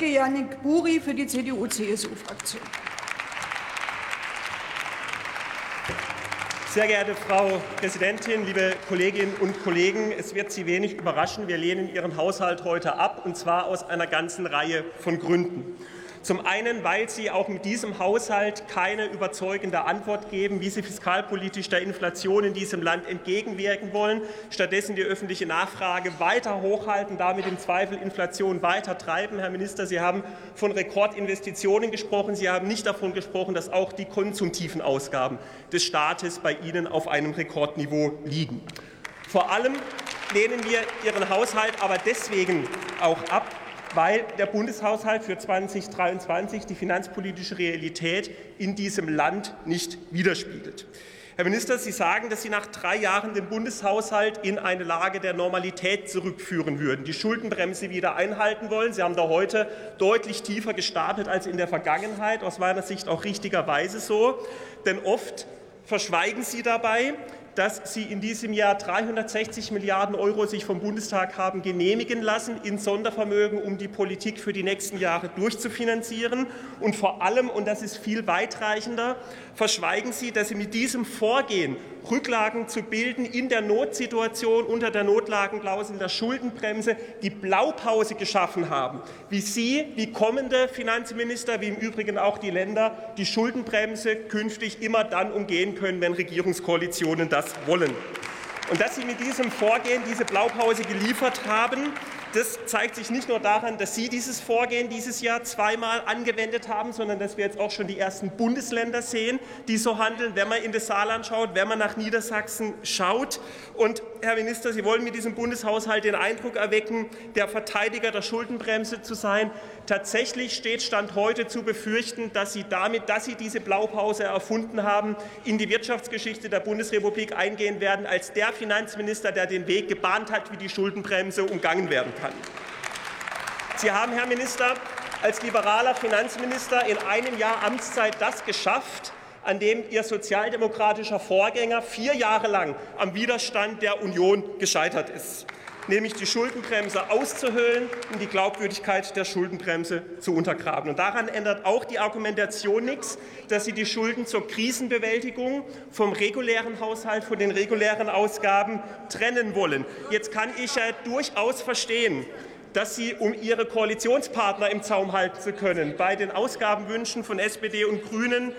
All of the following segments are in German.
Kollege Yannick Buri für die CDU-CSU-Fraktion. Sehr geehrte Frau Präsidentin, liebe Kolleginnen und Kollegen, es wird Sie wenig überraschen. Wir lehnen Ihren Haushalt heute ab, und zwar aus einer ganzen Reihe von Gründen. Zum einen, weil Sie auch mit diesem Haushalt keine überzeugende Antwort geben, wie Sie fiskalpolitisch der Inflation in diesem Land entgegenwirken wollen, stattdessen die öffentliche Nachfrage weiter hochhalten, damit im Zweifel Inflation weiter treiben. Herr Minister, Sie haben von Rekordinvestitionen gesprochen. Sie haben nicht davon gesprochen, dass auch die konsumtiven Ausgaben des Staates bei Ihnen auf einem Rekordniveau liegen. Vor allem lehnen wir Ihren Haushalt aber deswegen auch ab, weil der Bundeshaushalt für 2023 die finanzpolitische Realität in diesem Land nicht widerspiegelt. Herr Minister, Sie sagen, dass Sie nach drei Jahren den Bundeshaushalt in eine Lage der Normalität zurückführen würden, die Schuldenbremse wieder einhalten wollen. Sie haben da heute deutlich tiefer gestartet als in der Vergangenheit, aus meiner Sicht auch richtigerweise so. Denn oft verschweigen Sie dabei, dass Sie in diesem Jahr 360 Milliarden Euro sich vom Bundestag haben genehmigen lassen in Sondervermögen, um die Politik für die nächsten Jahre durchzufinanzieren. Und vor allem, und das ist viel weitreichender, verschweigen Sie, dass Sie mit diesem Vorgehen Rücklagen zu bilden in der Notsituation unter der Notlagenklausel der Schuldenbremse die Blaupause geschaffen haben, wie Sie, wie kommende Finanzminister, wie im Übrigen auch die Länder, die Schuldenbremse künftig immer dann umgehen können, wenn Regierungskoalitionen das wollen. Und dass Sie mit diesem Vorgehen diese Blaupause geliefert haben, das zeigt sich nicht nur daran, dass Sie dieses Vorgehen dieses Jahr zweimal angewendet haben, sondern dass wir jetzt auch schon die ersten Bundesländer sehen, die so handeln, wenn man in das Saarland schaut, wenn man nach Niedersachsen schaut. Und Herr Minister, Sie wollen mit diesem Bundeshaushalt den Eindruck erwecken, der Verteidiger der Schuldenbremse zu sein. Tatsächlich steht Stand heute zu befürchten, dass Sie damit, dass Sie diese Blaupause erfunden haben, in die Wirtschaftsgeschichte der Bundesrepublik eingehen werden als der Finanzminister, der den Weg gebahnt hat, wie die Schuldenbremse umgangen werden kann. Sie haben, Herr Minister, als liberaler Finanzminister in einem Jahr Amtszeit das geschafft, an dem Ihr sozialdemokratischer Vorgänger vier Jahre lang am Widerstand der Union gescheitert ist nämlich die Schuldenbremse auszuhöhlen und die Glaubwürdigkeit der Schuldenbremse zu untergraben. Und daran ändert auch die Argumentation nichts, dass Sie die Schulden zur Krisenbewältigung vom regulären Haushalt, von den regulären Ausgaben trennen wollen. Jetzt kann ich ja durchaus verstehen, dass Sie, um Ihre Koalitionspartner im Zaum halten zu können, bei den Ausgabenwünschen von SPD und Grünen,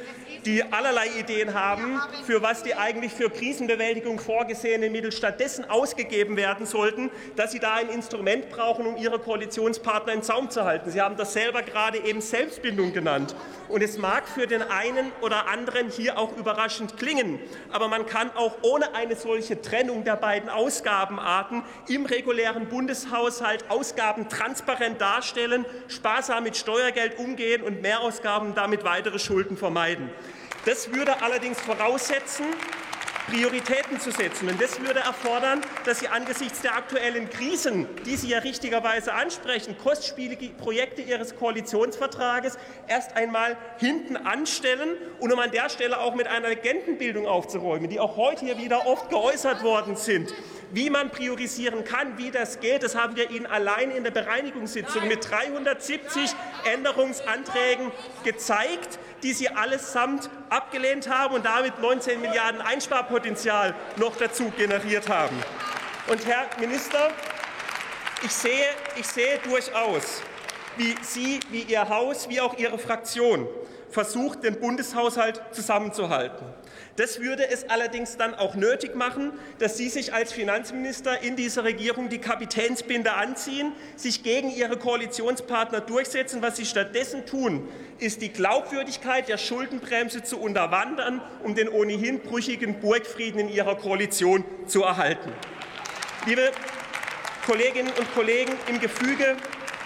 die allerlei Ideen haben, für was die eigentlich für Krisenbewältigung vorgesehenen Mittel stattdessen ausgegeben werden sollten, dass Sie da ein Instrument brauchen, um Ihre Koalitionspartner im Zaum zu halten. Sie haben das selber gerade eben Selbstbindung genannt. Und es mag für den einen oder anderen hier auch überraschend klingen, aber man kann auch ohne eine solche Trennung der beiden Ausgabenarten im regulären Bundeshaushalt Ausgaben transparent darstellen, sparsam mit Steuergeld umgehen und Mehrausgaben damit weitere Schulden vermeiden. Das würde allerdings voraussetzen, Prioritäten zu setzen. Und das würde erfordern, dass Sie angesichts der aktuellen Krisen, die Sie ja richtigerweise ansprechen, kostspielige Projekte Ihres Koalitionsvertrages erst einmal hinten anstellen und um an der Stelle auch mit einer Legendenbildung aufzuräumen, die auch heute hier wieder oft geäußert worden sind. Wie man priorisieren kann, wie das geht, das haben wir Ihnen allein in der Bereinigungssitzung mit 370 Änderungsanträgen gezeigt, die Sie allesamt abgelehnt haben und damit 19 Milliarden Einsparpotenzial noch dazu generiert haben. Und Herr Minister, ich sehe, ich sehe durchaus, wie Sie, wie Ihr Haus, wie auch Ihre Fraktion versucht, den Bundeshaushalt zusammenzuhalten. Das würde es allerdings dann auch nötig machen, dass Sie sich als Finanzminister in dieser Regierung die Kapitänsbinde anziehen, sich gegen Ihre Koalitionspartner durchsetzen. Was Sie stattdessen tun, ist die Glaubwürdigkeit der Schuldenbremse zu unterwandern, um den ohnehin brüchigen Burgfrieden in Ihrer Koalition zu erhalten. Liebe Kolleginnen und Kollegen, im Gefüge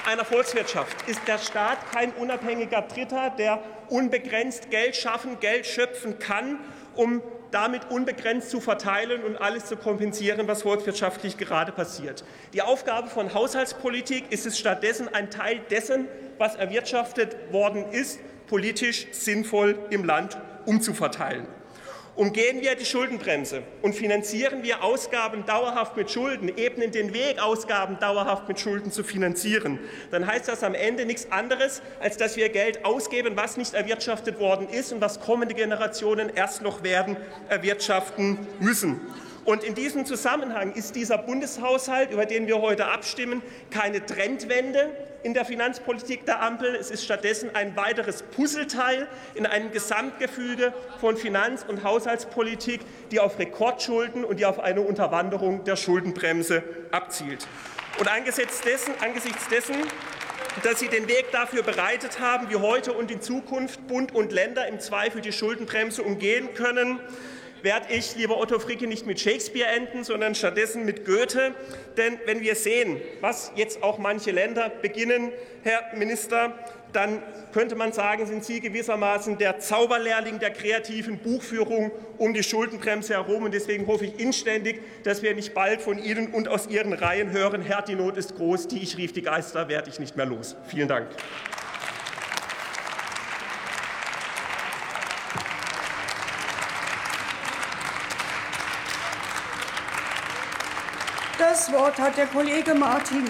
einer Volkswirtschaft ist der Staat kein unabhängiger Dritter, der unbegrenzt Geld schaffen, Geld schöpfen kann um damit unbegrenzt zu verteilen und alles zu kompensieren, was volkswirtschaftlich gerade passiert. Die Aufgabe von Haushaltspolitik ist es stattdessen, ein Teil dessen, was erwirtschaftet worden ist, politisch sinnvoll im Land umzuverteilen. Umgehen wir die Schuldenbremse und finanzieren wir Ausgaben dauerhaft mit Schulden, ebnen den Weg, Ausgaben dauerhaft mit Schulden zu finanzieren, dann heißt das am Ende nichts anderes, als dass wir Geld ausgeben, was nicht erwirtschaftet worden ist und was kommende Generationen erst noch werden erwirtschaften müssen. Und in diesem Zusammenhang ist dieser Bundeshaushalt, über den wir heute abstimmen, keine Trendwende in der Finanzpolitik der Ampel. Es ist stattdessen ein weiteres Puzzleteil in einem Gesamtgefüge von Finanz- und Haushaltspolitik, die auf Rekordschulden und die auf eine Unterwanderung der Schuldenbremse abzielt. Und angesichts dessen, angesichts dessen dass Sie den Weg dafür bereitet haben, wie heute und in Zukunft Bund und Länder im Zweifel die Schuldenbremse umgehen können, werde ich, lieber Otto Fricke, nicht mit Shakespeare enden, sondern stattdessen mit Goethe. Denn wenn wir sehen, was jetzt auch manche Länder beginnen, Herr Minister, dann könnte man sagen, sind Sie gewissermaßen der Zauberlehrling der kreativen Buchführung um die Schuldenbremse herum. Und deswegen hoffe ich inständig, dass wir nicht bald von Ihnen und aus Ihren Reihen hören, Herr, die Not ist groß, die ich rief, die Geister werde ich nicht mehr los. Vielen Dank. Das Wort hat der Kollege Martin